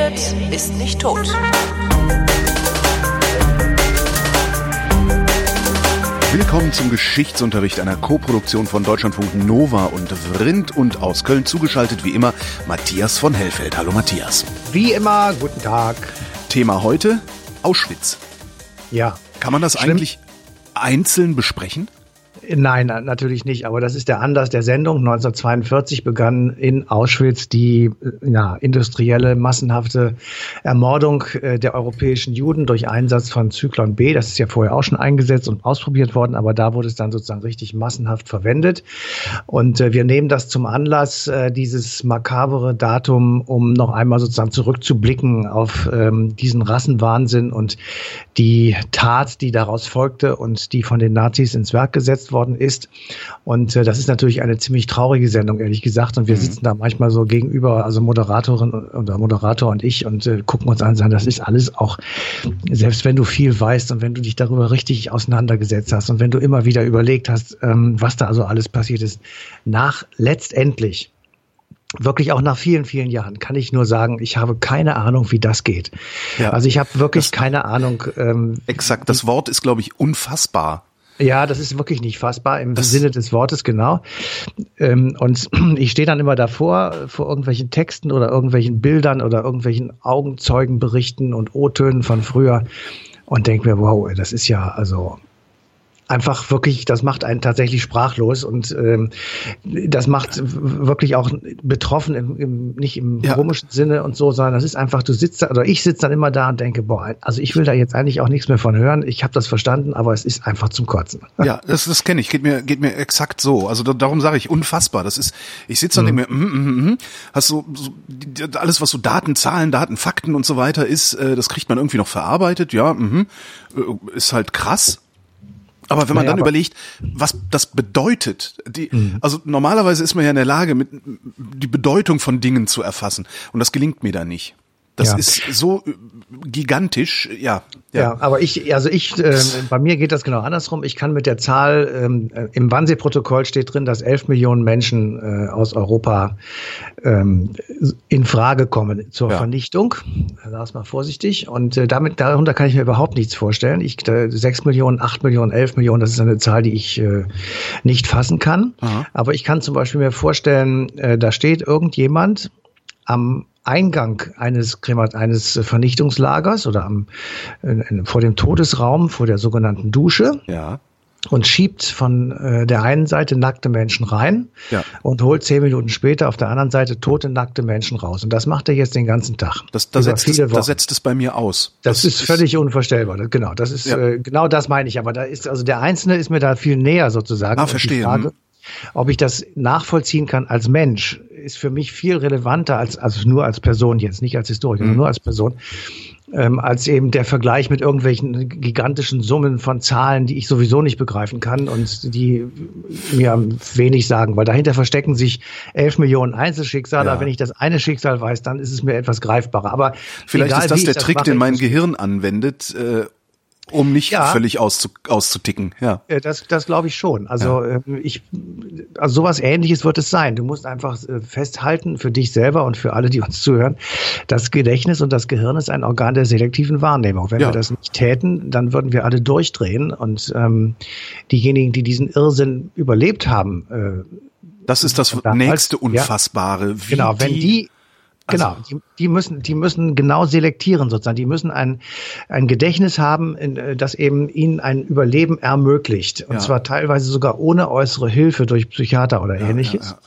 redet, ist nicht tot. Willkommen zum Geschichtsunterricht einer Koproduktion von Deutschlandfunk Nova und Vrindt und aus Köln zugeschaltet wie immer Matthias von Hellfeld. Hallo Matthias. Wie immer, guten Tag. Thema heute Auschwitz. Ja. Kann man das Schlimm. eigentlich einzeln besprechen? Nein, natürlich nicht. Aber das ist der Anlass der Sendung. 1942 begann in Auschwitz die ja, industrielle, massenhafte Ermordung äh, der europäischen Juden durch Einsatz von Zyklon B. Das ist ja vorher auch schon eingesetzt und ausprobiert worden, aber da wurde es dann sozusagen richtig massenhaft verwendet. Und äh, wir nehmen das zum Anlass, äh, dieses makabere Datum, um noch einmal sozusagen zurückzublicken auf ähm, diesen Rassenwahnsinn und die Tat, die daraus folgte und die von den Nazis ins Werk gesetzt worden ist. Und äh, das ist natürlich eine ziemlich traurige Sendung, ehrlich gesagt. Und wir mhm. sitzen da manchmal so gegenüber, also Moderatorin oder Moderator und ich und äh, gucken uns an und sagen, das ist alles auch, selbst wenn du viel weißt und wenn du dich darüber richtig auseinandergesetzt hast und wenn du immer wieder überlegt hast, ähm, was da also alles passiert ist, nach letztendlich wirklich auch nach vielen, vielen Jahren kann ich nur sagen, ich habe keine Ahnung, wie das geht. Ja, also ich habe wirklich keine Ahnung. Ähm, exakt, das Wort ist, glaube ich, unfassbar. Ja, das ist wirklich nicht fassbar im das Sinne des Wortes, genau. Ähm, und ich stehe dann immer davor, vor irgendwelchen Texten oder irgendwelchen Bildern oder irgendwelchen Augenzeugenberichten und O-Tönen von früher und denke mir, wow, das ist ja also einfach wirklich, das macht einen tatsächlich sprachlos und ähm, das macht wirklich auch betroffen, im, im, nicht im ja. komischen Sinne und so, sondern das ist einfach, du sitzt da, oder ich sitze dann immer da und denke, boah, also ich will da jetzt eigentlich auch nichts mehr von hören. Ich habe das verstanden, aber es ist einfach zum Kotzen. Ja, das, das kenne ich, geht mir, geht mir exakt so. Also da, darum sage ich, unfassbar. Das ist, ich sitze dann mhm. und denke mir, mm, mm, mm, hast so, so alles, was so Daten, Zahlen, Daten, Fakten und so weiter ist, äh, das kriegt man irgendwie noch verarbeitet, ja, mm, ist halt krass aber wenn man naja, dann überlegt, was das bedeutet, die, mhm. also normalerweise ist man ja in der Lage, mit, die Bedeutung von Dingen zu erfassen. Und das gelingt mir da nicht. Das ja. ist so äh, gigantisch, ja. Ja, ja aber ich, also ich, äh, bei mir geht das genau andersrum. Ich kann mit der Zahl, ähm, äh, im Wannsee-Protokoll steht drin, dass elf Millionen Menschen äh, aus Europa ähm, in Frage kommen zur ja. Vernichtung. Sag mal vorsichtig. Und äh, damit, darunter kann ich mir überhaupt nichts vorstellen. Ich, äh, sechs Millionen, acht Millionen, elf Millionen, das ist eine Zahl, die ich äh, nicht fassen kann. Aha. Aber ich kann zum Beispiel mir vorstellen, äh, da steht irgendjemand am Eingang eines, Kremat eines Vernichtungslagers oder am, äh, vor dem Todesraum, vor der sogenannten Dusche. Ja. Und schiebt von äh, der einen Seite nackte Menschen rein ja. und holt zehn Minuten später auf der anderen Seite tote, nackte Menschen raus. Und das macht er jetzt den ganzen Tag. Das, das, setzt, es, das setzt es bei mir aus. Das, das ist, ist völlig unvorstellbar. Genau, das ist ja. äh, genau das meine ich. Aber da ist also der Einzelne ist mir da viel näher sozusagen. Ah, verstehe. Frage, hm. ob ich das nachvollziehen kann als Mensch, ist für mich viel relevanter als, also nur als Person jetzt, nicht als Historiker, mhm. nur als Person, ähm, als eben der Vergleich mit irgendwelchen gigantischen Summen von Zahlen, die ich sowieso nicht begreifen kann und die mir wenig sagen, weil dahinter verstecken sich elf Millionen Einzelschicksale. Ja. Wenn ich das eine Schicksal weiß, dann ist es mir etwas greifbarer. Aber vielleicht ist das der Trick, mache, den mein Gehirn anwendet. Äh um nicht ja. völlig auszu, auszuticken. Ja, das, das glaube ich schon. Also ja. Ähm, ich, also sowas Ähnliches wird es sein. Du musst einfach äh, festhalten für dich selber und für alle, die uns zuhören, das Gedächtnis und das Gehirn ist ein Organ der selektiven Wahrnehmung. Wenn ja. wir das nicht täten, dann würden wir alle durchdrehen und ähm, diejenigen, die diesen Irrsinn überlebt haben. Äh, das ist das nächste Unfassbare. Wie genau, wenn die also genau, die, die, müssen, die müssen genau selektieren sozusagen. Die müssen ein, ein Gedächtnis haben, äh, das eben ihnen ein Überleben ermöglicht. Und ja. zwar teilweise sogar ohne äußere Hilfe durch Psychiater oder ja, ähnliches. Ja,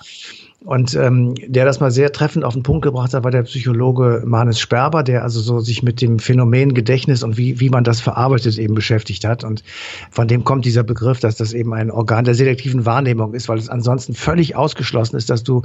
und ähm, der das mal sehr treffend auf den Punkt gebracht hat, war der Psychologe Manes Sperber, der also so sich mit dem Phänomen Gedächtnis und wie, wie man das verarbeitet eben beschäftigt hat. Und von dem kommt dieser Begriff, dass das eben ein Organ der selektiven Wahrnehmung ist, weil es ansonsten völlig ausgeschlossen ist, dass du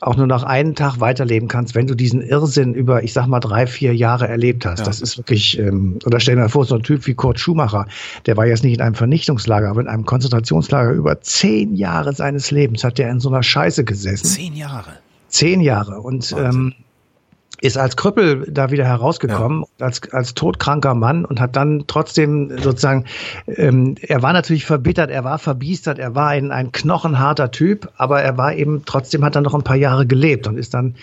auch nur noch einen Tag weiterleben kannst, wenn du diesen Irrsinn über, ich sag mal, drei, vier Jahre erlebt hast. Ja. Das ist wirklich, ähm, oder stell dir mal vor, so ein Typ wie Kurt Schumacher, der war jetzt nicht in einem Vernichtungslager, aber in einem Konzentrationslager über zehn Jahre seines Lebens hat der in so einer Scheiße gesessen. Zehn Jahre. Zehn Jahre. Und ähm, ist als Krüppel da wieder herausgekommen, ja. als, als todkranker Mann und hat dann trotzdem sozusagen, ähm, er war natürlich verbittert, er war verbiestert, er war ein, ein knochenharter Typ, aber er war eben trotzdem, hat dann noch ein paar Jahre gelebt und ist dann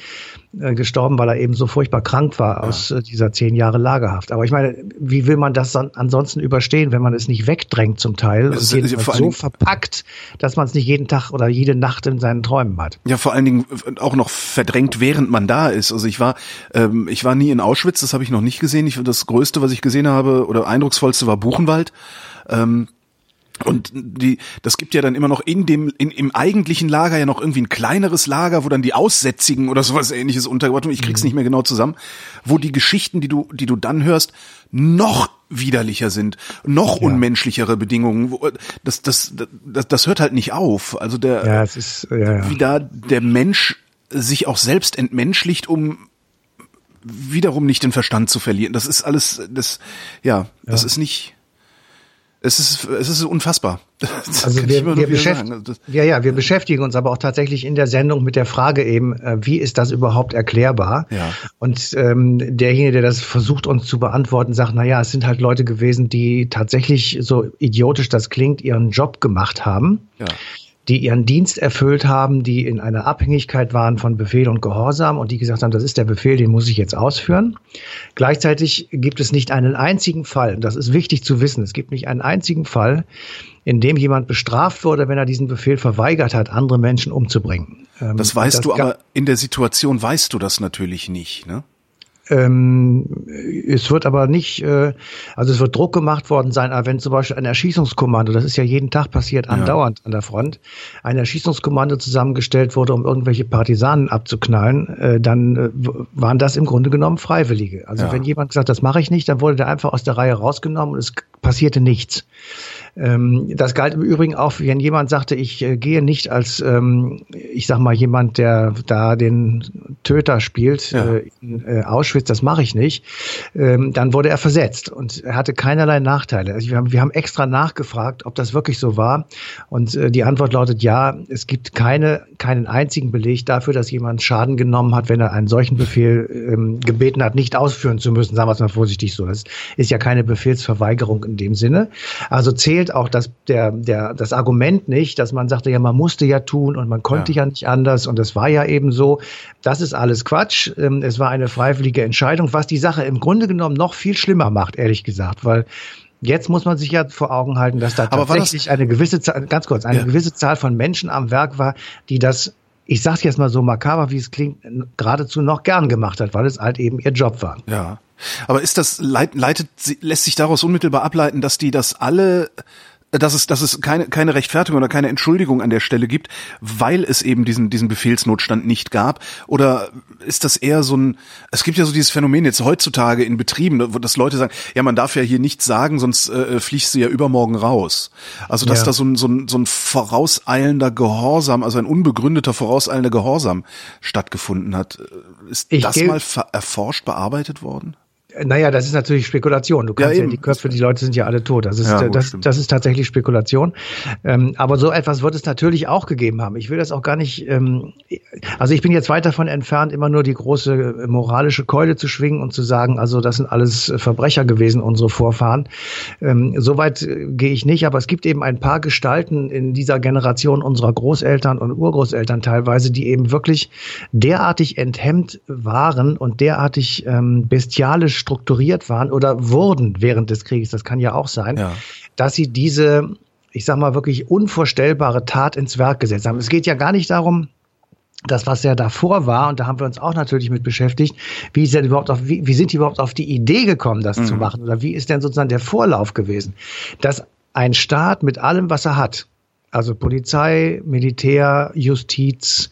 äh, gestorben, weil er eben so furchtbar krank war ja. aus äh, dieser zehn Jahre Lagerhaft. Aber ich meine, wie will man das dann ansonsten überstehen, wenn man es nicht wegdrängt zum Teil das und ist, so verpackt, dass man es nicht jeden Tag oder jede Nacht in seinen Träumen hat? Ja, vor allen Dingen auch noch verdrängt, während man da ist. Also ich war, ähm, ich war nie in Auschwitz, das habe ich noch nicht gesehen. Ich, das Größte, was ich gesehen habe oder eindrucksvollste war Buchenwald. Ähm, und die, das gibt ja dann immer noch in dem, in, im eigentlichen Lager ja noch irgendwie ein kleineres Lager, wo dann die Aussätzigen oder sowas ähnliches untergebracht werden. Ich krieg's mhm. nicht mehr genau zusammen, wo die Geschichten, die du, die du dann hörst, noch widerlicher sind, noch ja. unmenschlichere Bedingungen. Das, das, das, das hört halt nicht auf. Also der, ja, es ist, ja, ja. wie da der Mensch sich auch selbst entmenschlicht, um wiederum nicht den Verstand zu verlieren. Das ist alles, das, ja, das ja. ist nicht, es ist, es ist unfassbar. Das also wir, wir, beschäftigen, ja, ja, wir beschäftigen uns aber auch tatsächlich in der Sendung mit der Frage eben, äh, wie ist das überhaupt erklärbar? Ja. Und ähm, derjenige, der das versucht uns zu beantworten, sagt, na ja, es sind halt Leute gewesen, die tatsächlich so idiotisch das klingt, ihren Job gemacht haben. Ja die ihren Dienst erfüllt haben, die in einer Abhängigkeit waren von Befehl und Gehorsam und die gesagt haben, das ist der Befehl, den muss ich jetzt ausführen. Gleichzeitig gibt es nicht einen einzigen Fall, das ist wichtig zu wissen, es gibt nicht einen einzigen Fall, in dem jemand bestraft wurde, wenn er diesen Befehl verweigert hat, andere Menschen umzubringen. Das weißt das du, aber in der Situation weißt du das natürlich nicht, ne? Ähm, es wird aber nicht, äh, also es wird Druck gemacht worden sein, wenn zum Beispiel ein Erschießungskommando, das ist ja jeden Tag passiert, andauernd ja. an der Front, ein Erschießungskommando zusammengestellt wurde, um irgendwelche Partisanen abzuknallen, äh, dann äh, waren das im Grunde genommen Freiwillige. Also ja. wenn jemand gesagt, das mache ich nicht, dann wurde der einfach aus der Reihe rausgenommen und es passierte nichts. Ähm, das galt im Übrigen auch, wenn jemand sagte, ich äh, gehe nicht als, ähm, ich sag mal, jemand, der da den Töter spielt ja. äh, in äh, Auschwitz, das mache ich nicht, ähm, dann wurde er versetzt und er hatte keinerlei Nachteile. Also wir haben, wir haben extra nachgefragt, ob das wirklich so war und äh, die Antwort lautet ja, es gibt keine, keinen einzigen Beleg dafür, dass jemand Schaden genommen hat, wenn er einen solchen Befehl ähm, gebeten hat, nicht ausführen zu müssen, sagen wir es mal vorsichtig so. Das ist ja keine Befehlsverweigerung in dem Sinne. Also zählt zählt auch das, der, der, das Argument nicht, dass man sagte, ja, man musste ja tun und man konnte ja, ja nicht anders und es war ja eben so. Das ist alles Quatsch. Ähm, es war eine freiwillige Entscheidung, was die Sache im Grunde genommen noch viel schlimmer macht, ehrlich gesagt, weil Jetzt muss man sich ja vor Augen halten, dass da Aber tatsächlich eine gewisse Zahl, ganz kurz, eine ja. gewisse Zahl von Menschen am Werk war, die das ich sag's jetzt mal so makaber, wie es klingt, geradezu noch gern gemacht hat, weil es halt eben ihr Job war. Ja. Aber ist das, leitet, lässt sich daraus unmittelbar ableiten, dass die das alle dass es, dass es keine, keine Rechtfertigung oder keine Entschuldigung an der Stelle gibt, weil es eben diesen, diesen Befehlsnotstand nicht gab? Oder ist das eher so ein, es gibt ja so dieses Phänomen jetzt heutzutage in Betrieben, wo das Leute sagen, ja, man darf ja hier nichts sagen, sonst äh, fliegst du ja übermorgen raus. Also, dass ja. da so ein, so, ein, so ein vorauseilender Gehorsam, also ein unbegründeter vorauseilender Gehorsam stattgefunden hat. Ist ich das mal erforscht, bearbeitet worden? Naja, das ist natürlich Spekulation. Du kannst ja, ja die Köpfe, die Leute sind ja alle tot. Das ist, ja, gut, das, das ist tatsächlich Spekulation. Ähm, aber so etwas wird es natürlich auch gegeben haben. Ich will das auch gar nicht, ähm, also ich bin jetzt weit davon entfernt, immer nur die große moralische Keule zu schwingen und zu sagen, also das sind alles Verbrecher gewesen, unsere Vorfahren. Ähm, Soweit äh, gehe ich nicht, aber es gibt eben ein paar Gestalten in dieser Generation unserer Großeltern und Urgroßeltern teilweise, die eben wirklich derartig enthemmt waren und derartig ähm, bestialisch strukturiert waren oder wurden während des Krieges, das kann ja auch sein, ja. dass sie diese, ich sag mal, wirklich unvorstellbare Tat ins Werk gesetzt haben. Es geht ja gar nicht darum, das, was ja davor war, und da haben wir uns auch natürlich mit beschäftigt, wie, ist denn überhaupt auf, wie, wie sind die überhaupt auf die Idee gekommen, das mhm. zu machen? Oder wie ist denn sozusagen der Vorlauf gewesen? Dass ein Staat mit allem, was er hat, also Polizei, Militär, Justiz,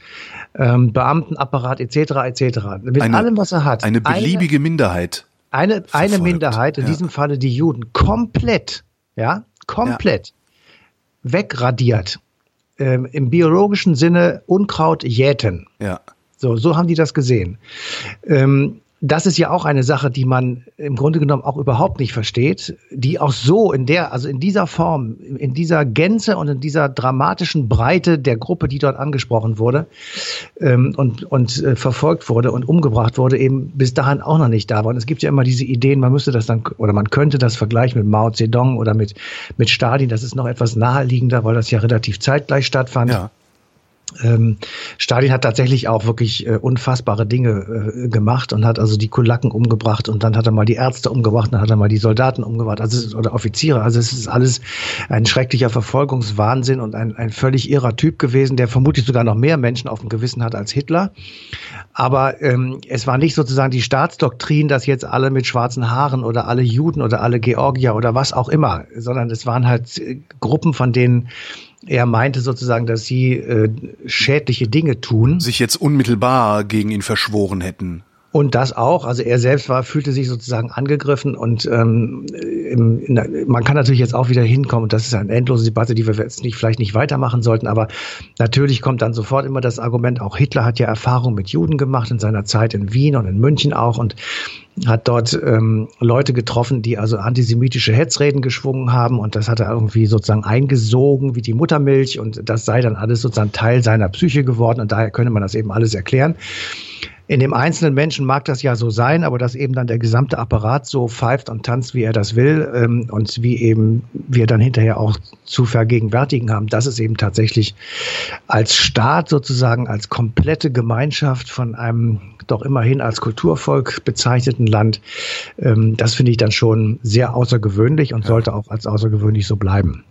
ähm, Beamtenapparat etc. etc. Mit eine, allem, was er hat. Eine beliebige eine, Minderheit eine, eine Minderheit, in ja. diesem Falle die Juden, komplett, ja, komplett ja. wegradiert. Ähm, Im biologischen Sinne Unkraut jäten. Ja. So, so haben die das gesehen. Ähm, das ist ja auch eine Sache, die man im Grunde genommen auch überhaupt nicht versteht, die auch so in der, also in dieser Form, in dieser Gänze und in dieser dramatischen Breite der Gruppe, die dort angesprochen wurde ähm, und, und äh, verfolgt wurde und umgebracht wurde, eben bis dahin auch noch nicht da war. Und es gibt ja immer diese Ideen, man müsste das dann, oder man könnte das vergleichen mit Mao Zedong oder mit, mit Stalin, das ist noch etwas naheliegender, weil das ja relativ zeitgleich stattfand. Ja. Ähm, Stalin hat tatsächlich auch wirklich äh, unfassbare Dinge äh, gemacht und hat also die Kulaken umgebracht und dann hat er mal die Ärzte umgebracht, dann hat er mal die Soldaten umgebracht, also oder Offiziere. Also es ist alles ein schrecklicher Verfolgungswahnsinn und ein, ein völlig irrer Typ gewesen, der vermutlich sogar noch mehr Menschen auf dem Gewissen hat als Hitler. Aber ähm, es war nicht sozusagen die Staatsdoktrin, dass jetzt alle mit schwarzen Haaren oder alle Juden oder alle Georgier oder was auch immer, sondern es waren halt äh, Gruppen, von denen er meinte sozusagen, dass sie äh, schädliche Dinge tun. Sich jetzt unmittelbar gegen ihn verschworen hätten. Und das auch. Also er selbst war, fühlte sich sozusagen angegriffen und ähm, im, in, man kann natürlich jetzt auch wieder hinkommen. Und das ist eine endlose Debatte, die wir jetzt nicht, vielleicht nicht weitermachen sollten. Aber natürlich kommt dann sofort immer das Argument, auch Hitler hat ja Erfahrung mit Juden gemacht in seiner Zeit in Wien und in München auch. Und hat dort ähm, Leute getroffen, die also antisemitische Hetzreden geschwungen haben und das hat er irgendwie sozusagen eingesogen wie die Muttermilch und das sei dann alles sozusagen Teil seiner Psyche geworden und daher könne man das eben alles erklären. In dem einzelnen Menschen mag das ja so sein, aber dass eben dann der gesamte Apparat so pfeift und tanzt, wie er das will ähm, und wie eben wir dann hinterher auch zu vergegenwärtigen haben, dass es eben tatsächlich als Staat sozusagen, als komplette Gemeinschaft von einem doch immerhin als Kulturvolk bezeichneten Land, ähm, das finde ich dann schon sehr außergewöhnlich und sollte auch als außergewöhnlich so bleiben.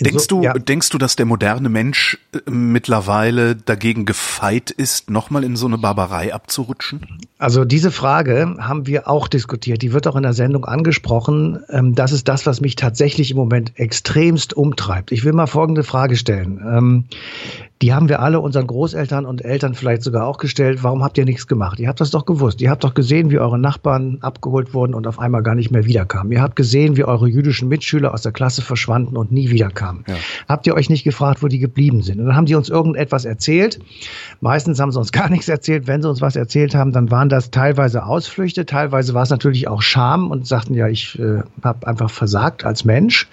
Denkst du, ja. denkst du, dass der moderne Mensch äh, mittlerweile dagegen gefeit ist, nochmal in so eine Barbarei abzurutschen? Also diese Frage haben wir auch diskutiert. Die wird auch in der Sendung angesprochen. Ähm, das ist das, was mich tatsächlich im Moment extremst umtreibt. Ich will mal folgende Frage stellen. Die haben wir alle unseren Großeltern und Eltern vielleicht sogar auch gestellt. Warum habt ihr nichts gemacht? Ihr habt das doch gewusst. Ihr habt doch gesehen, wie eure Nachbarn abgeholt wurden und auf einmal gar nicht mehr wiederkamen. Ihr habt gesehen, wie eure jüdischen Mitschüler aus der Klasse verschwanden und nie wiederkamen. Ja. Habt ihr euch nicht gefragt, wo die geblieben sind? Und dann haben die uns irgendetwas erzählt. Meistens haben sie uns gar nichts erzählt. Wenn sie uns was erzählt haben, dann waren das teilweise Ausflüchte. Teilweise war es natürlich auch Scham und sagten, ja, ich äh, habe einfach versagt als Mensch.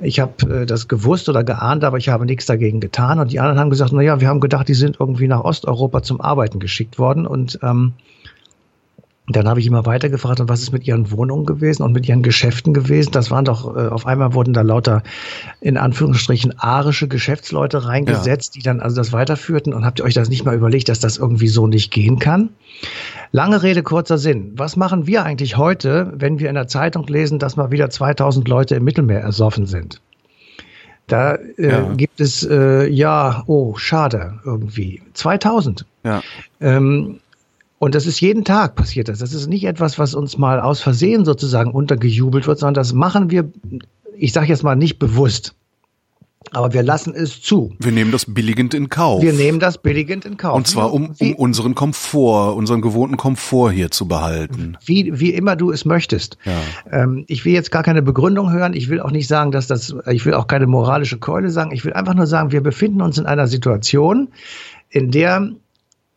Ich habe äh, das gewusst oder geahnt, aber ich habe nichts dagegen getan. Und die anderen haben gesagt, na ja, wir haben gedacht, die sind irgendwie nach Osteuropa zum Arbeiten geschickt worden und ähm, dann habe ich immer weiter gefragt, und was ist mit ihren Wohnungen gewesen und mit ihren Geschäften gewesen? Das waren doch, äh, auf einmal wurden da lauter, in Anführungsstrichen, arische Geschäftsleute reingesetzt, ja. die dann also das weiterführten. Und habt ihr euch das nicht mal überlegt, dass das irgendwie so nicht gehen kann? Lange Rede, kurzer Sinn. Was machen wir eigentlich heute, wenn wir in der Zeitung lesen, dass mal wieder 2000 Leute im Mittelmeer ersoffen sind? Da äh, ja. gibt es, äh, ja, oh, schade, irgendwie. 2000. Ja. Ähm, und das ist jeden Tag passiert. Das. das ist nicht etwas, was uns mal aus Versehen sozusagen untergejubelt wird, sondern das machen wir, ich sage jetzt mal nicht bewusst. Aber wir lassen es zu. Wir nehmen das billigend in Kauf. Wir nehmen das billigend in Kauf. Und zwar um, um unseren Komfort, unseren gewohnten Komfort hier zu behalten. Wie, wie immer du es möchtest. Ja. Ähm, ich will jetzt gar keine Begründung hören. Ich will auch nicht sagen, dass das, ich will auch keine moralische Keule sagen. Ich will einfach nur sagen, wir befinden uns in einer Situation, in der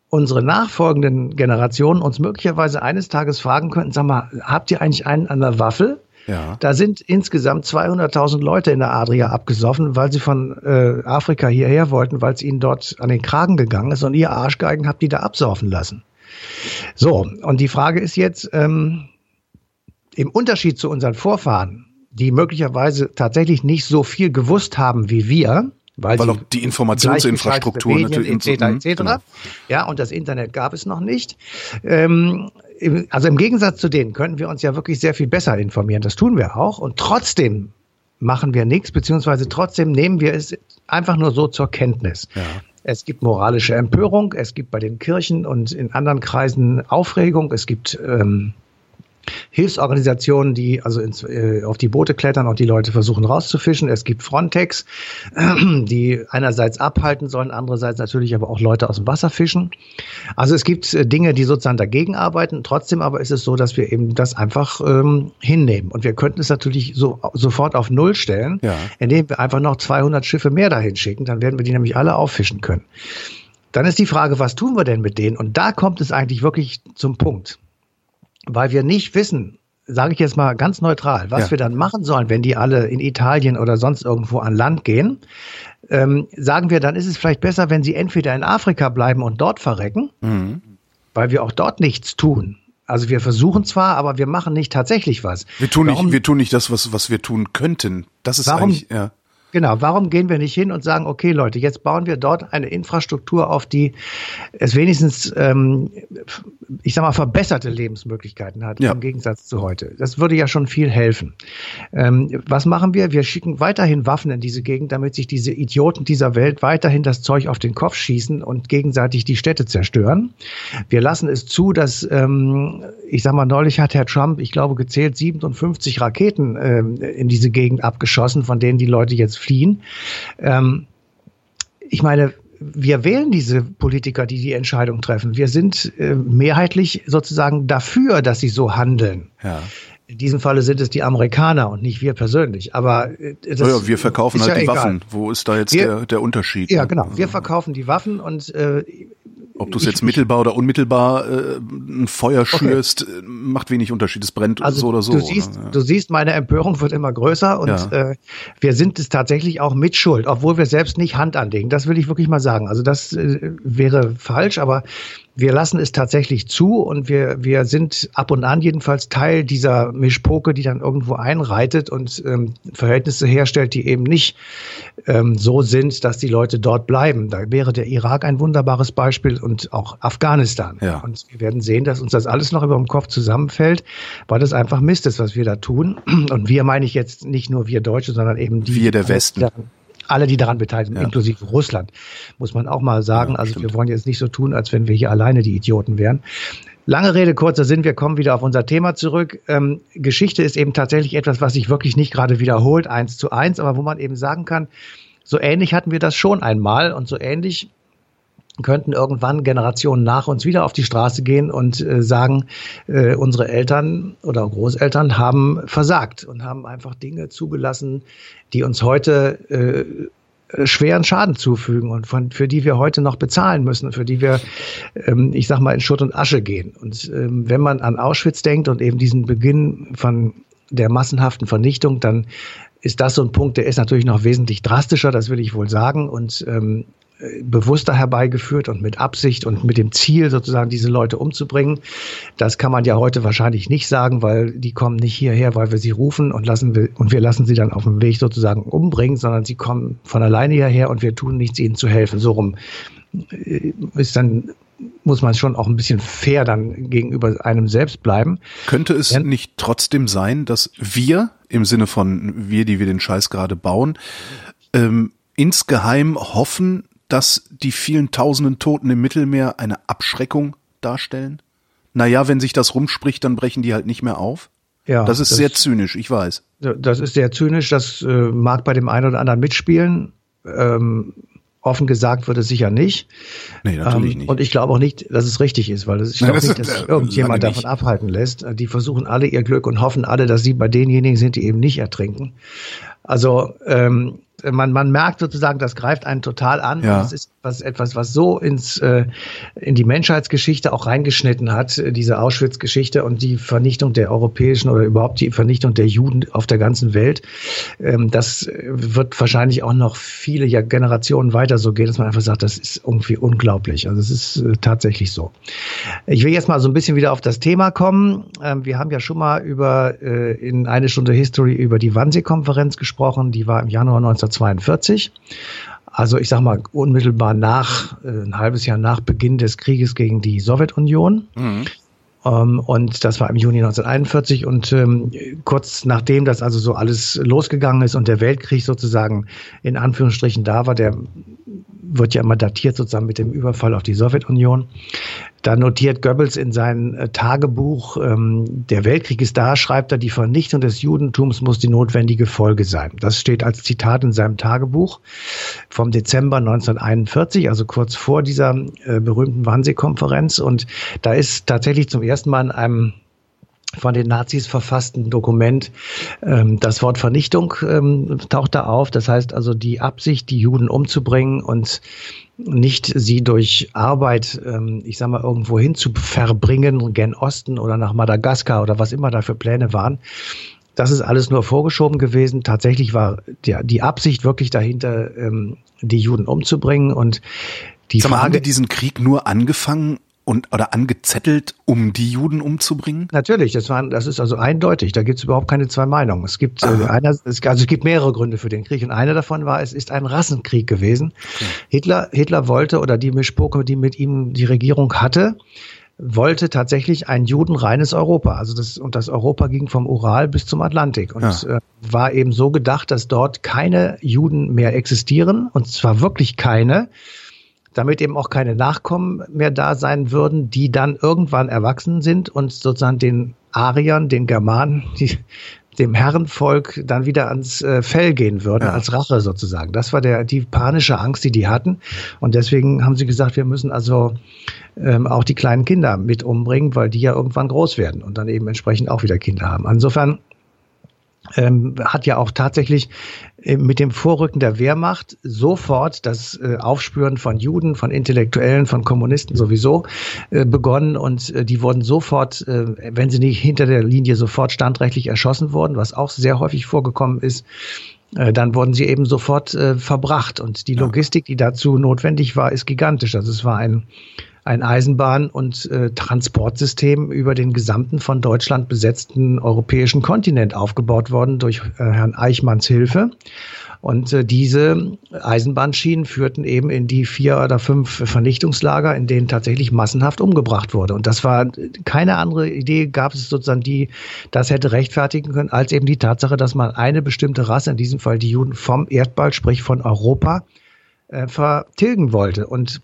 unsere nachfolgenden Generationen uns möglicherweise eines Tages fragen könnten, sag mal, habt ihr eigentlich einen an der Waffel? Ja. Da sind insgesamt 200.000 Leute in der Adria abgesoffen, weil sie von äh, Afrika hierher wollten, weil es ihnen dort an den Kragen gegangen ist und ihr Arschgeigen habt die da absaufen lassen. So, und die Frage ist jetzt, ähm, im Unterschied zu unseren Vorfahren, die möglicherweise tatsächlich nicht so viel gewusst haben wie wir, weil, weil auch die Informationsinfrastruktur natürlich etc. etc. Genau. Ja, und das Internet gab es noch nicht. Ähm, also im Gegensatz zu denen könnten wir uns ja wirklich sehr viel besser informieren. Das tun wir auch. Und trotzdem machen wir nichts, beziehungsweise trotzdem nehmen wir es einfach nur so zur Kenntnis. Ja. Es gibt moralische Empörung, es gibt bei den Kirchen und in anderen Kreisen Aufregung, es gibt ähm, Hilfsorganisationen, die also ins, äh, auf die Boote klettern und die Leute versuchen rauszufischen. Es gibt Frontex, die einerseits abhalten sollen, andererseits natürlich aber auch Leute aus dem Wasser fischen. Also es gibt äh, Dinge, die sozusagen dagegen arbeiten. Trotzdem aber ist es so, dass wir eben das einfach ähm, hinnehmen. Und wir könnten es natürlich so, sofort auf Null stellen, ja. indem wir einfach noch 200 Schiffe mehr dahin schicken. Dann werden wir die nämlich alle auffischen können. Dann ist die Frage, was tun wir denn mit denen? Und da kommt es eigentlich wirklich zum Punkt weil wir nicht wissen, sage ich jetzt mal ganz neutral, was ja. wir dann machen sollen, wenn die alle in Italien oder sonst irgendwo an Land gehen, ähm, sagen wir, dann ist es vielleicht besser, wenn sie entweder in Afrika bleiben und dort verrecken, mhm. weil wir auch dort nichts tun. Also wir versuchen zwar, aber wir machen nicht tatsächlich was. Wir tun nicht, wir tun nicht das, was, was wir tun könnten. Das ist warum, eigentlich, ja. Genau, warum gehen wir nicht hin und sagen, okay Leute, jetzt bauen wir dort eine Infrastruktur auf, die es wenigstens, ähm, ich sag mal, verbesserte Lebensmöglichkeiten hat ja. im Gegensatz zu heute. Das würde ja schon viel helfen. Ähm, was machen wir? Wir schicken weiterhin Waffen in diese Gegend, damit sich diese Idioten dieser Welt weiterhin das Zeug auf den Kopf schießen und gegenseitig die Städte zerstören. Wir lassen es zu, dass, ähm, ich sag mal, neulich hat Herr Trump, ich glaube, gezählt 57 Raketen ähm, in diese Gegend abgeschossen, von denen die Leute jetzt fliehen. Ähm, ich meine, wir wählen diese Politiker, die die Entscheidung treffen. Wir sind äh, mehrheitlich sozusagen dafür, dass sie so handeln. Ja. In diesem Falle sind es die Amerikaner und nicht wir persönlich. Aber äh, das ja, wir verkaufen halt ja die egal. Waffen. Wo ist da jetzt wir, der, der Unterschied? Ja, genau. Wir verkaufen die Waffen und äh, ob du es jetzt mittelbar oder unmittelbar äh, ein Feuer schürst, okay. macht wenig Unterschied. Es brennt also so oder so. Du siehst, ja. du siehst, meine Empörung wird immer größer und ja. äh, wir sind es tatsächlich auch mit Schuld, obwohl wir selbst nicht Hand anlegen. Das will ich wirklich mal sagen. Also das äh, wäre falsch, aber wir lassen es tatsächlich zu und wir, wir sind ab und an jedenfalls Teil dieser Mischpoke, die dann irgendwo einreitet und ähm, Verhältnisse herstellt, die eben nicht ähm, so sind, dass die Leute dort bleiben. Da wäre der Irak ein wunderbares Beispiel und auch Afghanistan. Ja. Und wir werden sehen, dass uns das alles noch über dem Kopf zusammenfällt, weil das einfach Mist ist, was wir da tun. Und wir meine ich jetzt nicht nur wir Deutsche, sondern eben die. Wir der Westen alle, die daran beteiligt sind, ja. inklusive Russland, muss man auch mal sagen. Ja, also stimmt. wir wollen jetzt nicht so tun, als wenn wir hier alleine die Idioten wären. Lange Rede, kurzer Sinn, wir kommen wieder auf unser Thema zurück. Ähm, Geschichte ist eben tatsächlich etwas, was sich wirklich nicht gerade wiederholt, eins zu eins, aber wo man eben sagen kann, so ähnlich hatten wir das schon einmal und so ähnlich könnten irgendwann Generationen nach uns wieder auf die Straße gehen und äh, sagen, äh, unsere Eltern oder Großeltern haben versagt und haben einfach Dinge zugelassen, die uns heute äh, schweren Schaden zufügen und von, für die wir heute noch bezahlen müssen, für die wir, ähm, ich sag mal, in Schutt und Asche gehen. Und ähm, wenn man an Auschwitz denkt und eben diesen Beginn von der massenhaften Vernichtung, dann ist das so ein Punkt, der ist natürlich noch wesentlich drastischer, das will ich wohl sagen. Und ähm, bewusster herbeigeführt und mit Absicht und mit dem Ziel sozusagen diese Leute umzubringen. Das kann man ja heute wahrscheinlich nicht sagen, weil die kommen nicht hierher, weil wir sie rufen und lassen wir, und wir lassen sie dann auf dem Weg sozusagen umbringen, sondern sie kommen von alleine hierher und wir tun nichts, ihnen zu helfen. So rum äh, ist dann muss man schon auch ein bisschen fair dann gegenüber einem selbst bleiben. Könnte es ja. nicht trotzdem sein, dass wir im Sinne von wir, die wir den Scheiß gerade bauen, ähm, insgeheim hoffen, dass die vielen tausenden Toten im Mittelmeer eine Abschreckung darstellen? Naja, wenn sich das rumspricht, dann brechen die halt nicht mehr auf. Ja, das ist das, sehr zynisch, ich weiß. Das ist sehr zynisch, das äh, mag bei dem einen oder anderen mitspielen. Ähm, offen gesagt wird es sicher nicht. Nee, natürlich ähm, nicht. Und ich glaube auch nicht, dass es richtig ist, weil ich glaube nicht, dass äh, irgendjemand davon abhalten lässt. Die versuchen alle ihr Glück und hoffen alle, dass sie bei denjenigen sind, die eben nicht ertrinken. Also ähm, man, man merkt sozusagen, das greift einen total an. Ja. Das ist was, etwas, was so ins, äh, in die Menschheitsgeschichte auch reingeschnitten hat, diese Auschwitz-Geschichte und die Vernichtung der europäischen oder überhaupt die Vernichtung der Juden auf der ganzen Welt. Ähm, das wird wahrscheinlich auch noch viele ja, Generationen weiter so gehen, dass man einfach sagt, das ist irgendwie unglaublich. Also es ist äh, tatsächlich so. Ich will jetzt mal so ein bisschen wieder auf das Thema kommen. Ähm, wir haben ja schon mal über äh, in eine Stunde History über die Wannsee-Konferenz gesprochen. Die war im Januar 19 1942. Also ich sage mal unmittelbar nach, äh, ein halbes Jahr nach Beginn des Krieges gegen die Sowjetunion. Mhm. Ähm, und das war im Juni 1941 und ähm, kurz nachdem das also so alles losgegangen ist und der Weltkrieg sozusagen in Anführungsstrichen da war, der wird ja immer datiert sozusagen mit dem Überfall auf die Sowjetunion. Da notiert Goebbels in seinem äh, Tagebuch, ähm, der Weltkrieg ist da, schreibt er, die Vernichtung des Judentums muss die notwendige Folge sein. Das steht als Zitat in seinem Tagebuch vom Dezember 1941, also kurz vor dieser äh, berühmten Wannsee-Konferenz. Und da ist tatsächlich zum ersten Mal in einem von den Nazis verfassten Dokument ähm, das Wort Vernichtung ähm, taucht da auf. Das heißt also die Absicht, die Juden umzubringen und nicht sie durch Arbeit, ähm, ich sag mal, irgendwo hin zu verbringen, gen Osten oder nach Madagaskar oder was immer da für Pläne waren. Das ist alles nur vorgeschoben gewesen. Tatsächlich war die, die Absicht wirklich dahinter, die Juden umzubringen und die Sag mal, Frage, haben die diesen Krieg nur angefangen, und oder angezettelt, um die Juden umzubringen? Natürlich, das war, das ist also eindeutig. Da gibt es überhaupt keine zwei Meinungen. Es gibt äh, einer, es, also es gibt mehrere Gründe für den Krieg und einer davon war, es ist ein Rassenkrieg gewesen. Okay. Hitler, Hitler wollte oder die Mischpoke, die mit ihm die Regierung hatte, wollte tatsächlich ein judenreines Europa. Also das, und das Europa ging vom Ural bis zum Atlantik und ja. äh, war eben so gedacht, dass dort keine Juden mehr existieren und zwar wirklich keine damit eben auch keine Nachkommen mehr da sein würden, die dann irgendwann erwachsen sind und sozusagen den Ariern, den Germanen, die, dem Herrenvolk dann wieder ans äh, Fell gehen würden, ja. als Rache sozusagen. Das war der, die panische Angst, die die hatten. Und deswegen haben sie gesagt, wir müssen also ähm, auch die kleinen Kinder mit umbringen, weil die ja irgendwann groß werden und dann eben entsprechend auch wieder Kinder haben. Insofern ähm, hat ja auch tatsächlich äh, mit dem Vorrücken der Wehrmacht sofort das äh, Aufspüren von Juden, von Intellektuellen, von Kommunisten sowieso äh, begonnen. Und die wurden sofort, wenn sie nicht hinter der Linie sofort standrechtlich erschossen wurden, was auch sehr häufig vorgekommen ist, dann wurden sie eben sofort verbracht. Und die Logistik, die dazu notwendig war, ist gigantisch. Also es war ein ein Eisenbahn- und äh, Transportsystem über den gesamten von Deutschland besetzten europäischen Kontinent aufgebaut worden durch äh, Herrn Eichmanns Hilfe. Und äh, diese Eisenbahnschienen führten eben in die vier oder fünf Vernichtungslager, in denen tatsächlich massenhaft umgebracht wurde. Und das war keine andere Idee, gab es sozusagen, die das hätte rechtfertigen können, als eben die Tatsache, dass man eine bestimmte Rasse, in diesem Fall die Juden, vom Erdball, sprich von Europa, äh, vertilgen wollte. Und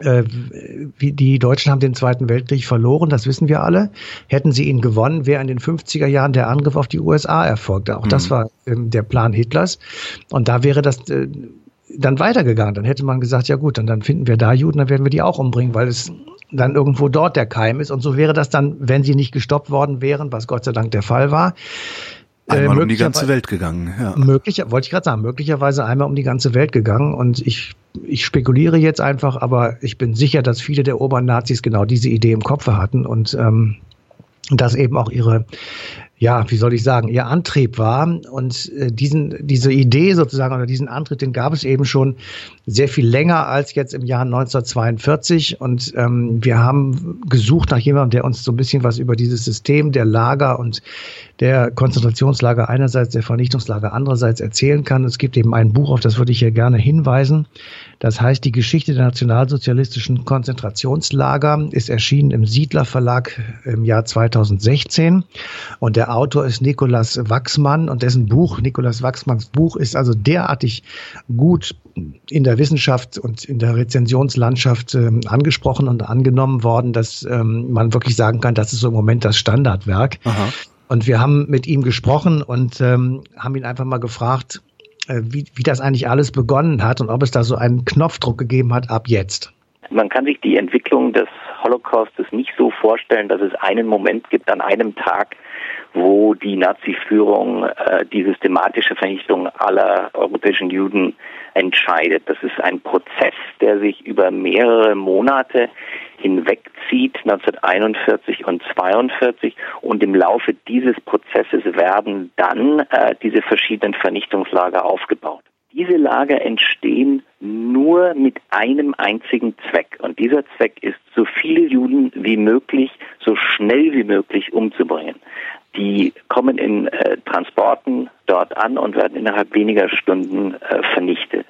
die Deutschen haben den Zweiten Weltkrieg verloren, das wissen wir alle. Hätten sie ihn gewonnen, wäre in den 50er Jahren der Angriff auf die USA erfolgt. Auch mhm. das war ähm, der Plan Hitlers. Und da wäre das äh, dann weitergegangen. Dann hätte man gesagt, ja gut, dann, dann finden wir da Juden, dann werden wir die auch umbringen, weil es dann irgendwo dort der Keim ist. Und so wäre das dann, wenn sie nicht gestoppt worden wären, was Gott sei Dank der Fall war, Einmal äh, um die ganze Welt gegangen. Ja. Möglich, wollte ich gerade sagen, möglicherweise einmal um die ganze Welt gegangen. Und ich, ich spekuliere jetzt einfach, aber ich bin sicher, dass viele der Obernazis genau diese Idee im Kopf hatten und ähm, dass eben auch ihre ja, wie soll ich sagen, ihr Antrieb war. Und äh, diesen, diese Idee sozusagen oder diesen Antritt, den gab es eben schon sehr viel länger als jetzt im Jahr 1942. Und ähm, wir haben gesucht nach jemandem, der uns so ein bisschen was über dieses System der Lager und der Konzentrationslager einerseits, der Vernichtungslager andererseits erzählen kann. Es gibt eben ein Buch, auf das würde ich hier gerne hinweisen. Das heißt, die Geschichte der nationalsozialistischen Konzentrationslager ist erschienen im Siedler Verlag im Jahr 2016. Und der Autor ist Nikolaus Wachsmann und dessen Buch, Nikolaus Wachsmanns Buch, ist also derartig gut in der Wissenschaft und in der Rezensionslandschaft äh, angesprochen und angenommen worden, dass ähm, man wirklich sagen kann, das ist so im Moment das Standardwerk. Aha. Und wir haben mit ihm gesprochen und ähm, haben ihn einfach mal gefragt, wie, wie das eigentlich alles begonnen hat und ob es da so einen Knopfdruck gegeben hat ab jetzt. Man kann sich die Entwicklung des Holocaustes nicht so vorstellen, dass es einen Moment gibt an einem Tag, wo die Nazi-Führung äh, die systematische Vernichtung aller europäischen Juden entscheidet. Das ist ein Prozess, der sich über mehrere Monate hinwegzieht, 1941 und 42. Und im Laufe dieses Prozesses werden dann äh, diese verschiedenen Vernichtungslager aufgebaut. Diese Lager entstehen nur mit einem einzigen Zweck. Und dieser Zweck ist, so viele Juden wie möglich, so schnell wie möglich umzubringen. Die kommen in äh, Transporten dort an und werden innerhalb weniger Stunden äh, vernichtet.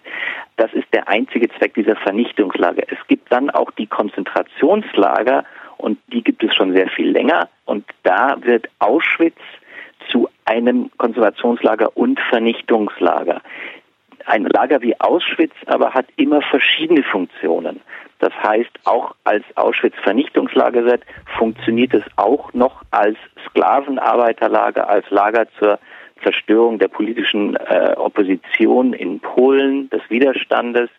Das ist der einzige Zweck dieser Vernichtungslager. Es gibt dann auch die Konzentrationslager und die gibt es schon sehr viel länger. Und da wird Auschwitz zu einem Konservationslager und Vernichtungslager. Ein Lager wie Auschwitz aber hat immer verschiedene Funktionen. Das heißt, auch als Auschwitz-Vernichtungslager funktioniert es auch noch als Sklavenarbeiterlager, als Lager zur Zerstörung der politischen äh, Opposition in Polen, des Widerstandes.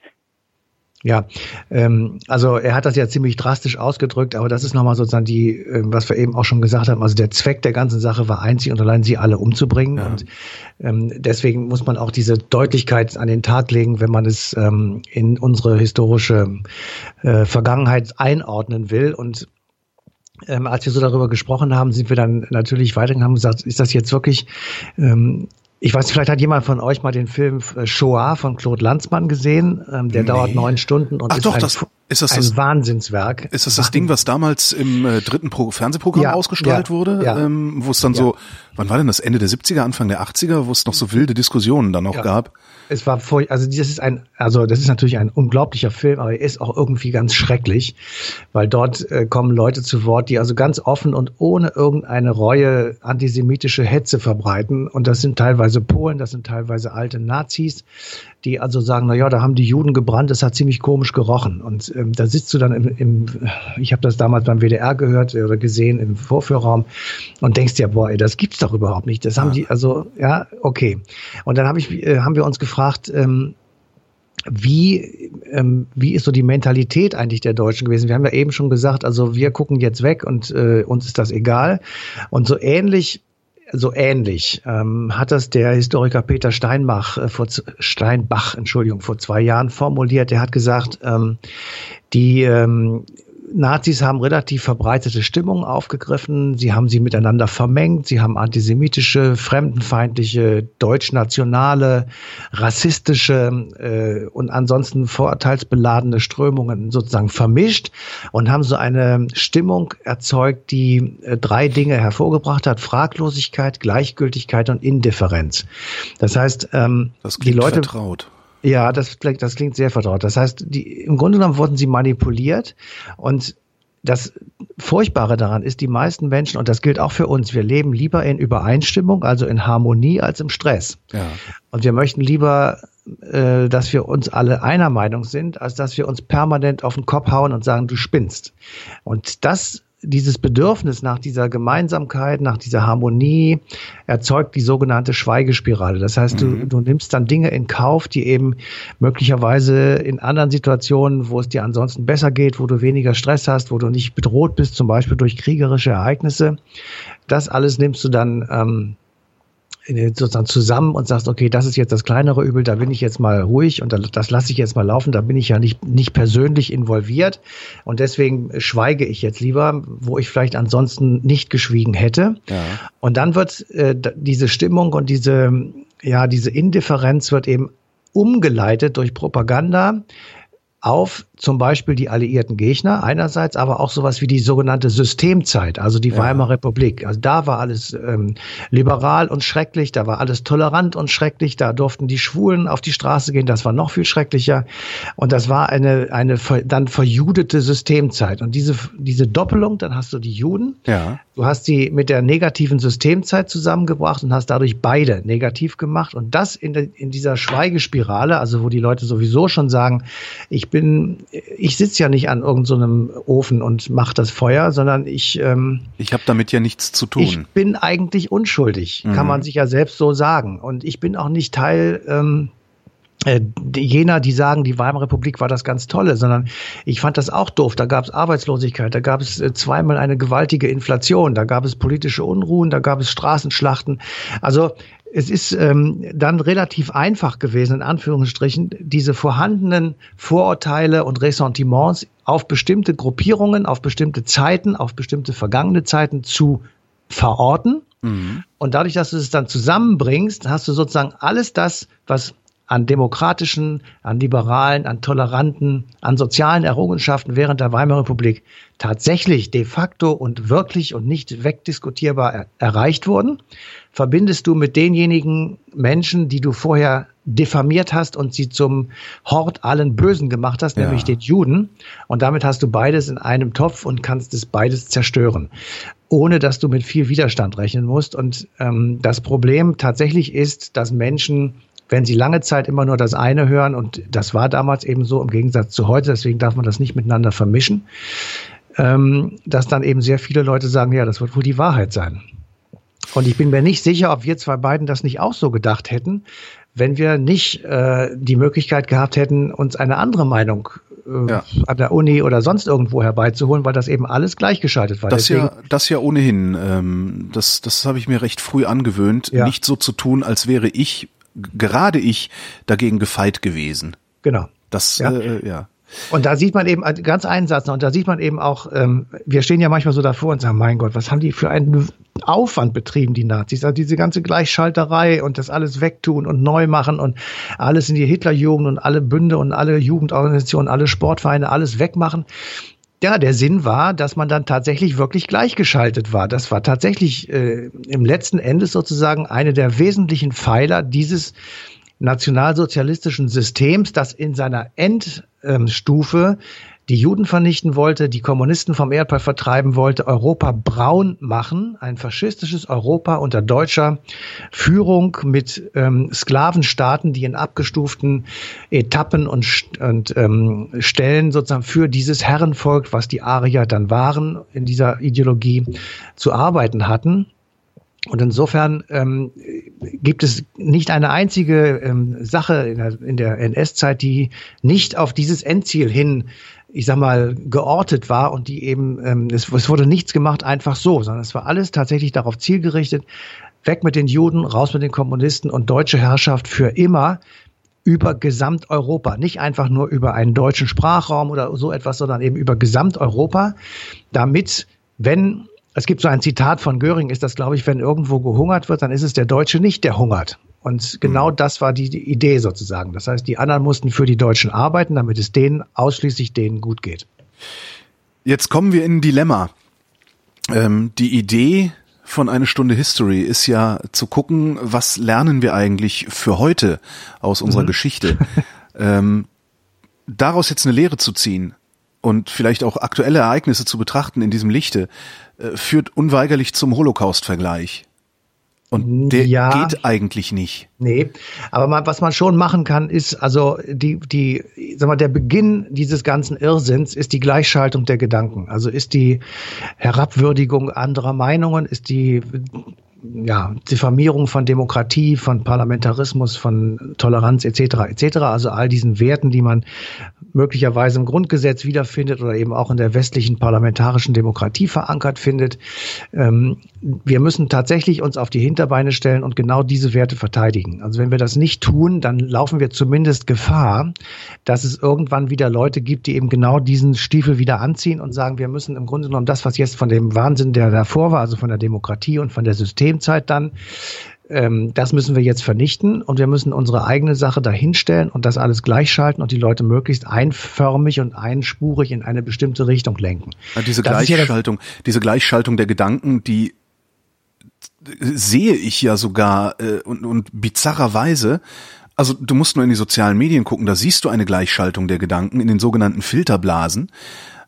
Ja, ähm, also er hat das ja ziemlich drastisch ausgedrückt, aber das ist nochmal sozusagen die, äh, was wir eben auch schon gesagt haben, also der Zweck der ganzen Sache war einzig und allein sie alle umzubringen. Ja. Und ähm, deswegen muss man auch diese Deutlichkeit an den Tag legen, wenn man es ähm, in unsere historische äh, Vergangenheit einordnen will. Und ähm, als wir so darüber gesprochen haben, sind wir dann natürlich weitergegangen und haben gesagt, ist das jetzt wirklich ähm, ich weiß, vielleicht hat jemand von euch mal den Film äh, Shoah von Claude Lanzmann gesehen. Ähm, der nee. dauert neun Stunden und Ach ist doch, ein, das, ist das ein das, Wahnsinnswerk. Ist das das Ding, was damals im äh, dritten Pro Fernsehprogramm Ja, ausgestrahlt ja, wurde? ja. Ähm, wo es dann so, wann war denn das? Ende der 70er, Anfang der 80er, wo es noch so wilde Diskussionen dann noch gab? Es war vor, also das ist ein, also das ist natürlich ein unglaublicher Film, aber er ist auch irgendwie ganz schrecklich, weil dort äh, kommen Leute zu Wort, die also ganz offen und ohne irgendeine Reue antisemitische Hetze verbreiten. Und das sind teilweise Polen, das sind teilweise alte Nazis, die also sagen, na ja, da haben die Juden gebrannt, das hat ziemlich komisch gerochen. Und ähm, da sitzt du dann im, im ich habe das damals beim WDR gehört oder gesehen im Vorführraum und denkst dir, boah, ey, das gibt's doch überhaupt nicht. Das haben die, also ja, okay. Und dann hab ich, äh, haben wir uns gefragt, ähm, wie, ähm, wie ist so die Mentalität eigentlich der Deutschen gewesen? Wir haben ja eben schon gesagt, also wir gucken jetzt weg und äh, uns ist das egal. Und so ähnlich so ähnlich ähm, hat das der Historiker Peter Steinbach äh, vor Steinbach, Entschuldigung, vor zwei Jahren formuliert. Der hat gesagt, ähm, die ähm, Nazis haben relativ verbreitete Stimmung aufgegriffen. Sie haben sie miteinander vermengt. Sie haben antisemitische, fremdenfeindliche, deutschnationale, rassistische äh, und ansonsten vorurteilsbeladene Strömungen sozusagen vermischt und haben so eine Stimmung erzeugt, die äh, drei Dinge hervorgebracht hat. Fraglosigkeit, Gleichgültigkeit und Indifferenz. Das heißt, ähm, Das die Leute vertraut. Ja, das, klingt- das klingt sehr vertraut. Das heißt, die, im Grunde genommen wurden sie manipuliert und das Furchtbare daran ist, die meisten Menschen, und das gilt auch für uns, wir leben lieber in Übereinstimmung, also in Harmonie, als im Stress. Ja. Und wir möchten lieber, äh, dass wir uns alle einer Meinung sind, als dass wir uns permanent auf den Kopf hauen und sagen, du spinnst. Und das, dieses Bedürfnis nach dieser Gemeinsamkeit, nach dieser Harmonie, erzeugt die sogenannte Schweigespirale. Das heißt, du, du nimmst dann Dinge in Kauf, die eben möglicherweise in anderen Situationen, wo es dir ansonsten besser geht, wo du weniger Stress hast, wo du nicht bedroht bist, zum Beispiel durch kriegerische Ereignisse, das alles nimmst du dann ähm, sozusagen zusammen und sagst, okay, das ist jetzt das kleinere Übel, da bin ich jetzt mal ruhig und das, lasse ich jetzt mal laufen, da bin ich ja nicht, nicht persönlich involviert und deswegen schweige ich jetzt lieber, wo ich vielleicht ansonsten nicht geschwiegen hätte. Ja. Und dann wird äh, diese Stimmung und diese, ja, diese Indifferenz wird eben umgeleitet durch Propaganda auf zum Beispiel die alliierten Gegner einerseits, aber auch sowas wie die sogenannte Systemzeit, also die Weimarer Republik. Also da war alles ähm, liberal und schrecklich, da war alles tolerant und schrecklich, da durften die Schwulen auf die Straße gehen, das war noch viel schrecklicher. Und das war eine, eine dann verjudete Systemzeit. Und diese, diese Doppelung, dann hast du die Juden, Ja. Du hast sie mit der negativen Systemzeit zusammengebracht und hast dadurch beide negativ gemacht. Und das in, der, in dieser Schweigespirale, also wo die Leute sowieso schon sagen, ich bin, ich sitze ja nicht an irgendeinem Ofen und mache das Feuer, sondern ich, ähm, Ich habe damit ja nichts zu ich tun. bin eigentlich unschuldig, kann man sich ja selbst so sagen. Und ich bin auch nicht Teil ähm, äh, jener, die sagen, die Weimarer Republik war das ganz Tolle, sondern ich fand das auch doof. Da gab es Arbeitslosigkeit, da gab es äh, zweimal eine gewaltige Inflation, da gab es politische Unruhen, da gab es Straßenschlachten. Also es ist ähm, dann relativ einfach gewesen, in Anführungsstrichen, diese vorhandenen Vorurteile und Ressentiments auf bestimmte Gruppierungen, auf bestimmte Zeiten, auf bestimmte vergangene Zeiten zu verorten. Und dadurch, dass du es dann zusammenbringst, hast du sozusagen alles das, was an demokratischen, an liberalen, an toleranten, an sozialen Errungenschaften während der Weimarer Republik tatsächlich de facto und wirklich und nicht wegdiskutierbar er erreicht wurden, verbindest du mit denjenigen Menschen, die du vorher diffamiert hast und sie zum Hort allen Bösen gemacht hast, Ja. nämlich den Juden. Und damit hast du beides in einem Topf und kannst es beides zerstören, ohne dass du mit viel Widerstand rechnen musst. Und ähm, das Problem tatsächlich ist, dass Menschen wenn sie lange Zeit immer nur das eine hören, und das war damals eben so im Gegensatz zu heute, deswegen darf man das nicht miteinander vermischen, ähm, dass dann eben sehr viele Leute sagen, ja, das wird wohl die Wahrheit sein. Und ich bin mir nicht sicher, ob wir zwei beiden das nicht auch so gedacht hätten, wenn wir nicht äh, die Möglichkeit gehabt hätten, uns eine andere Meinung äh, Ja. an der Uni oder sonst irgendwo herbeizuholen, weil das eben alles gleichgeschaltet war. Das Deswegen, ja, das ja ohnehin. Ähm, das, das habe ich mir recht früh angewöhnt, Ja. nicht so zu tun, als wäre ich, gerade ich, dagegen gefeit gewesen. genau. Das, Ja. ja. Äh, ja. Und da sieht man eben, äh, ganz einen Satz noch, und da sieht man eben auch, ähm, wir stehen ja manchmal so davor und sagen, mein Gott, was haben die für einen Aufwand betrieben, die Nazis? Also diese ganze Gleichschalterei und das alles wegtun und neu machen und alles in die Hitlerjugend und alle Bünde und alle Jugendorganisationen, alle Sportvereine, alles wegmachen. Ja, der Sinn war, dass man dann tatsächlich wirklich gleichgeschaltet war. Das war tatsächlich äh, im letzten Endes sozusagen eine der wesentlichen Pfeiler dieses nationalsozialistischen Systems, das in seiner Endstufe die Juden vernichten wollte, die Kommunisten vom Erdball vertreiben wollte, Europa braun machen, ein faschistisches Europa unter deutscher Führung mit ähm, Sklavenstaaten, die in abgestuften Etappen und, und ähm, Stellen sozusagen für dieses Herrenvolk, was die Arier dann waren, in dieser Ideologie zu arbeiten hatten. Und insofern ähm, gibt es nicht eine einzige ähm, Sache in der, in der NS-Zeit, die nicht auf dieses Endziel hin, ich sag mal, geortet war und die eben, ähm, es, es wurde nichts gemacht einfach so, sondern es war alles tatsächlich darauf zielgerichtet, weg mit den Juden, raus mit den Kommunisten und deutsche Herrschaft für immer über Gesamteuropa, nicht einfach nur über einen deutschen Sprachraum oder so etwas, sondern eben über Gesamteuropa, damit, wenn es gibt so ein Zitat von Göring, ist das, glaube ich, wenn irgendwo gehungert wird, dann ist es der Deutsche nicht, der hungert. Und genau mhm. das war die, die Idee sozusagen. Das heißt, die anderen mussten für die Deutschen arbeiten, damit es denen ausschließlich denen gut geht. Jetzt kommen wir in ein Dilemma. Ähm, die Idee von eine Stunde History ist ja zu gucken, was lernen wir eigentlich für heute aus unserer mhm. Geschichte. ähm, daraus jetzt eine Lehre zu ziehen und vielleicht auch aktuelle Ereignisse zu betrachten in diesem Lichte, äh, führt unweigerlich zum Holocaust-Vergleich. Und der ja, geht eigentlich nicht. Nee, aber man, was man schon machen kann, ist, also die, die, sag mal, der Beginn dieses ganzen Irrsinns ist die Gleichschaltung der Gedanken. Also ist die Herabwürdigung anderer Meinungen, ist die ja, Diffamierung von Demokratie, von Parlamentarismus, von Toleranz etc. etc. Also all diesen Werten, die man möglicherweise im Grundgesetz wiederfindet oder eben auch in der westlichen parlamentarischen Demokratie verankert findet. Ähm, wir müssen tatsächlich uns auf die Hinterbeine stellen und genau diese Werte verteidigen. Also wenn wir das nicht tun, dann laufen wir zumindest Gefahr, dass es irgendwann wieder Leute gibt, die eben genau diesen Stiefel wieder anziehen und sagen, wir müssen im Grunde genommen das, was jetzt von dem Wahnsinn, der davor war, also von der Demokratie und von der Systemzeit dann, ähm, das müssen wir jetzt vernichten und wir müssen unsere eigene Sache dahinstellen und das alles gleichschalten und die Leute möglichst einförmig und einspurig in eine bestimmte Richtung lenken. Ja, diese das Gleichschaltung, ja diese Gleichschaltung der Gedanken, die sehe ich ja sogar äh, und, und bizarrerweise, also du musst nur in die sozialen Medien gucken, da siehst du eine Gleichschaltung der Gedanken in den sogenannten Filterblasen.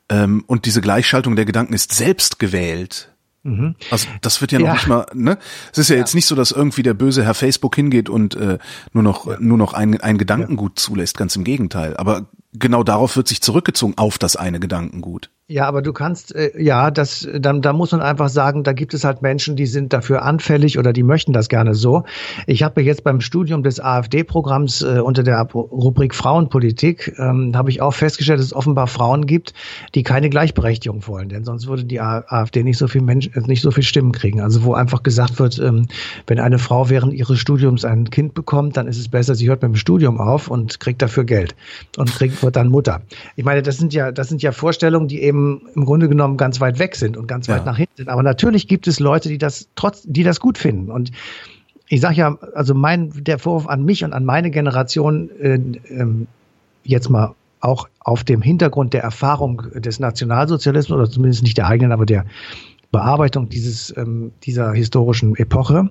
Ähm, und diese Gleichschaltung der Gedanken ist selbst gewählt. Mhm. Also das wird ja noch ja. nicht mal, ne? Es ist ja, ja, jetzt nicht so, dass irgendwie der böse Herr Facebook hingeht und äh, nur noch ja. nur noch ein, ein Gedankengut zulässt, ganz im Gegenteil. Aber genau darauf wird sich zurückgezogen auf das eine Gedankengut. Ja, aber du kannst, äh, ja, das, dann, da muss man einfach sagen, da gibt es halt Menschen, die sind dafür anfällig oder die möchten das gerne so. Ich habe jetzt beim Studium des AfD-Programms äh, unter der Rubrik Frauenpolitik, ähm, habe ich auch festgestellt, dass es offenbar Frauen gibt, die keine Gleichberechtigung wollen, denn sonst würde die AfD nicht so viel Mensch, äh, nicht so viel Stimmen kriegen. Also wo einfach gesagt wird, ähm, wenn eine Frau während ihres Studiums ein Kind bekommt, dann ist es besser, sie hört mit dem Studium auf und kriegt dafür Geld und kriegt wird dann Mutter. Ich meine, das sind ja, das sind ja Vorstellungen, die eben im Grunde genommen ganz weit weg sind und ganz weit ja. nach hinten sind. Aber natürlich gibt es Leute, die das trotz, die das gut finden. Und ich sage ja, also mein der Vorwurf an mich und an meine Generation äh, äh, jetzt mal auch auf dem Hintergrund der Erfahrung des Nationalsozialismus oder zumindest nicht der eigenen, aber der Bearbeitung dieses, ähm, dieser historischen Epoche.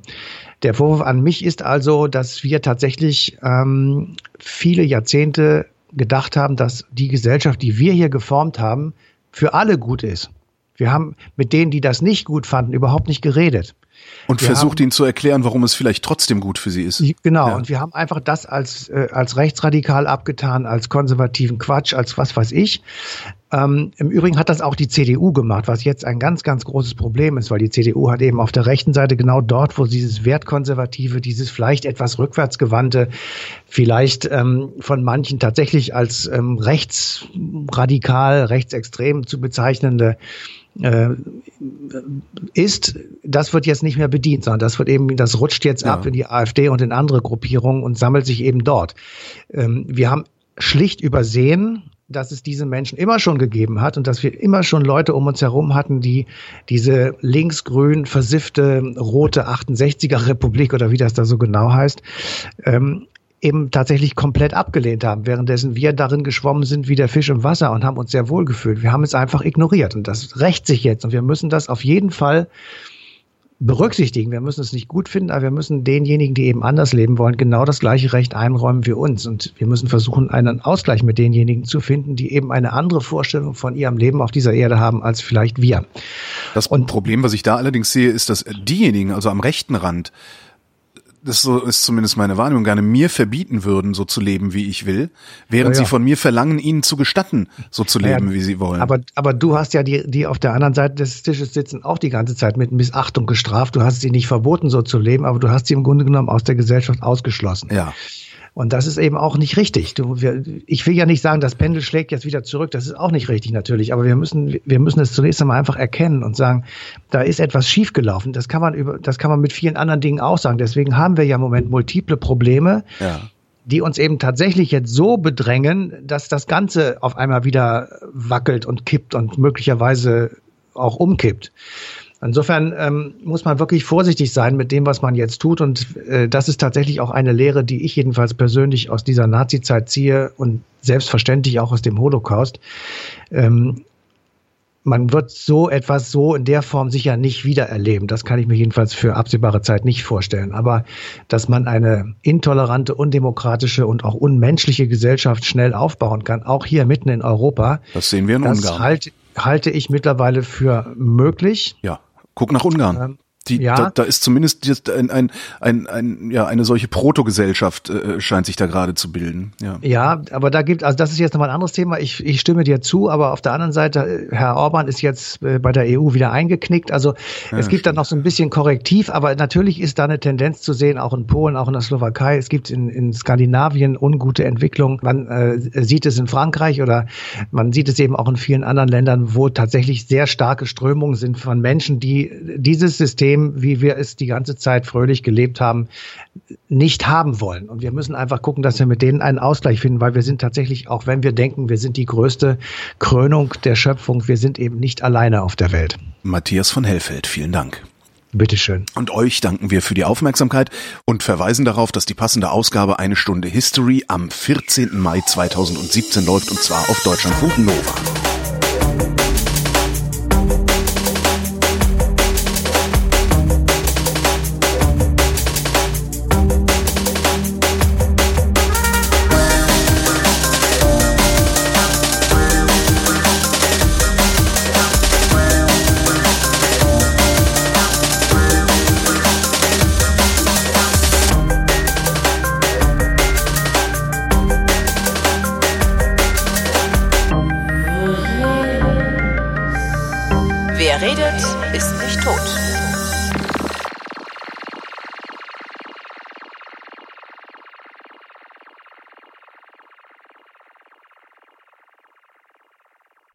Der Vorwurf an mich ist also, dass wir tatsächlich ähm, viele Jahrzehnte gedacht haben, dass die Gesellschaft, die wir hier geformt haben, für alle gut ist. Wir haben mit denen, die das nicht gut fanden, überhaupt nicht geredet. Und wir versucht haben, ihnen zu erklären, warum es vielleicht trotzdem gut für sie ist. Genau, ja. und wir haben einfach das als, äh, als rechtsradikal abgetan, als konservativen Quatsch, als was weiß ich. Ähm, Im Übrigen hat das auch die CDU gemacht, was jetzt ein ganz, ganz großes Problem ist, weil die CDU hat eben auf der rechten Seite genau dort, wo dieses Wertkonservative, dieses vielleicht etwas rückwärtsgewandte, vielleicht ähm, von manchen tatsächlich als ähm, rechtsradikal, rechtsextrem zu bezeichnende äh, ist, das wird jetzt nicht mehr bedient, sondern das wird eben, das rutscht jetzt ja. ab in die AfD und in andere Gruppierungen und sammelt sich eben dort. Ähm, wir haben schlicht übersehen, dass es diese Menschen immer schon gegeben hat und dass wir immer schon Leute um uns herum hatten, die diese linksgrün versiffte rote 68er Republik oder wie das da so genau heißt, ähm, eben tatsächlich komplett abgelehnt haben, währenddessen wir darin geschwommen sind wie der Fisch im Wasser und haben uns sehr wohl gefühlt. Wir haben es einfach ignoriert und das rächt sich jetzt und wir müssen das auf jeden Fall berücksichtigen. Wir müssen es nicht gut finden, aber wir müssen denjenigen, die eben anders leben wollen, genau das gleiche Recht einräumen wie uns. Und wir müssen versuchen, einen Ausgleich mit denjenigen zu finden, die eben eine andere Vorstellung von ihrem Leben auf dieser Erde haben als vielleicht wir. Das und Problem, was ich da allerdings sehe, ist, dass diejenigen, also am rechten Rand, das so ist zumindest meine Wahrnehmung, gerne mir verbieten würden, so zu leben, wie ich will, während ja, ja. sie von mir verlangen, ihnen zu gestatten, so zu leben, ja, wie sie wollen. Aber, aber du hast ja die, die auf der anderen Seite des Tisches sitzen, auch die ganze Zeit mit Missachtung gestraft. Du hast sie nicht verboten, so zu leben, aber du hast sie im Grunde genommen aus der Gesellschaft ausgeschlossen. Ja. Und das ist eben auch nicht richtig. Du, wir, ich will ja nicht sagen, das Pendel schlägt jetzt wieder zurück. Das ist auch nicht richtig natürlich. Aber wir müssen, wir müssen es zunächst einmal einfach erkennen und sagen, da ist etwas schiefgelaufen. Das kann man über, das kann man mit vielen anderen Dingen auch sagen. Deswegen haben wir ja im Moment multiple Probleme. Ja die uns eben tatsächlich jetzt so bedrängen, dass das Ganze auf einmal wieder wackelt und kippt und möglicherweise auch umkippt. Insofern ähm, muss man wirklich vorsichtig sein mit dem, was man jetzt tut. Und äh, das ist tatsächlich auch eine Lehre, die ich jedenfalls persönlich aus dieser Nazi-Zeit ziehe und selbstverständlich auch aus dem Holocaust. Ähm, man wird so etwas so in der Form sicher nicht wiedererleben. Das kann ich mir jedenfalls für absehbare Zeit nicht vorstellen. Aber dass man eine intolerante, undemokratische und auch unmenschliche Gesellschaft schnell aufbauen kann, auch hier mitten in Europa, das sehen wir in das Ungarn. Halt, halte ich mittlerweile für möglich. Ja. Guck nach Ungarn. Ähm, die, ja. da, da ist zumindest ein, ein, ein, ein, ja, eine solche Protogesellschaft äh, scheint sich da gerade zu bilden. Ja. ja, aber da gibt, also das ist jetzt nochmal ein anderes Thema. Ich, ich stimme dir zu, aber auf der anderen Seite, Herr Orban ist jetzt äh, bei der EU wieder eingeknickt. Also ja, es gibt da noch so ein bisschen Korrektiv, aber natürlich ist da eine Tendenz zu sehen, auch in Polen, auch in der Slowakei. Es gibt in, in Skandinavien ungute Entwicklungen. Man äh, sieht es in Frankreich oder man sieht es eben auch in vielen anderen Ländern, wo tatsächlich sehr starke Strömungen sind von Menschen, die dieses System System, wie wir es die ganze Zeit fröhlich gelebt haben, nicht haben wollen. Und wir müssen einfach gucken, dass wir mit denen einen Ausgleich finden, weil wir sind tatsächlich, auch wenn wir denken, wir sind die größte Krönung der Schöpfung, wir sind eben nicht alleine auf der Welt. Matthias von Hellfeld, vielen Dank. Bitteschön. Und euch danken wir für die Aufmerksamkeit und verweisen darauf, dass die passende Ausgabe Eine Stunde History am 14. Mai 2017 läuft und zwar auf Deutschlandfunk Nova.